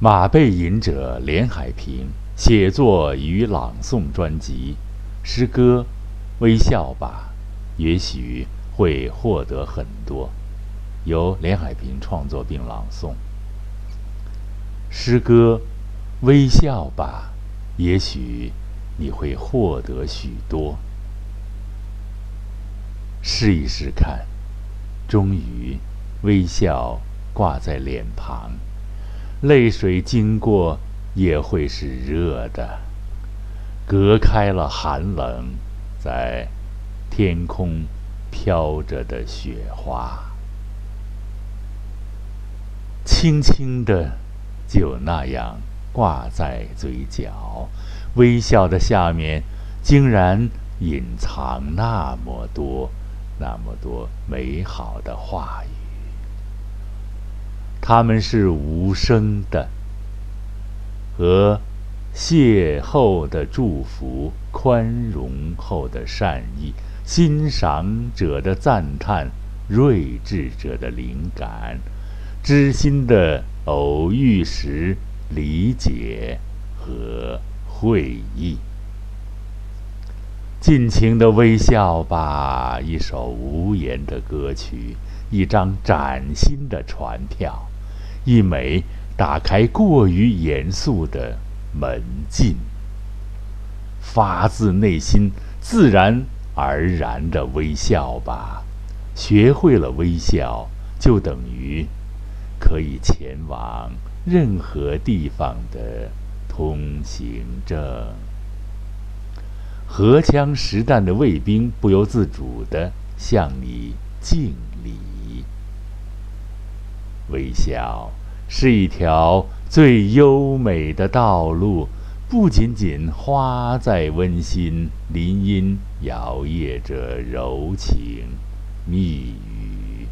马背吟者连海平写作与朗诵专辑，诗歌《微笑吧》，也许会获得很多。由连海平创作并朗诵。诗歌《微笑吧》，也许你会获得许多。试一试看，终于，微笑挂在脸庞，泪水经过也会是热的，隔开了寒冷，在天空飘着的雪花，轻轻的，就那样挂在嘴角，微笑的下面，竟然隐藏那么多。那么多美好的话语，他们是无声的，和邂逅的祝福、宽容后的善意、欣赏者的赞叹、睿智者的灵感、知心的偶遇时理解和会意。尽情的微笑吧，一首无言的歌曲，一张崭新的船票，一枚打开过于严肃的门禁。发自内心、自然而然的微笑吧，学会了微笑，就等于可以前往任何地方的通行证。荷枪实弹的卫兵不由自主地向你敬礼。微笑是一条最优美的道路，不仅仅花在温馨，林荫摇曳着柔情蜜语，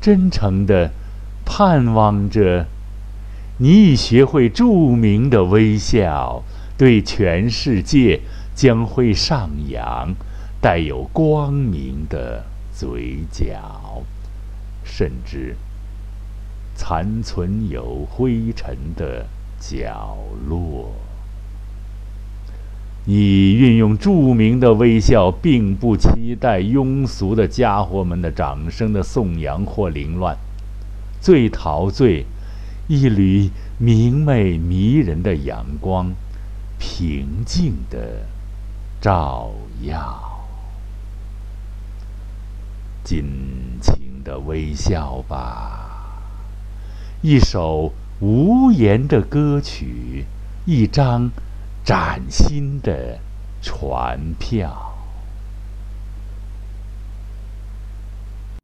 真诚地盼望着你已学会著名的微笑，对全世界。将会上扬，带有光明的嘴角，甚至残存有灰尘的角落。你运用著名的微笑，并不期待庸俗的家伙们的掌声的颂扬或凌乱，最陶醉一缕明媚迷人的阳光，平静的。照耀，尽情的微笑吧。一首无言的歌曲，一张崭新的船票。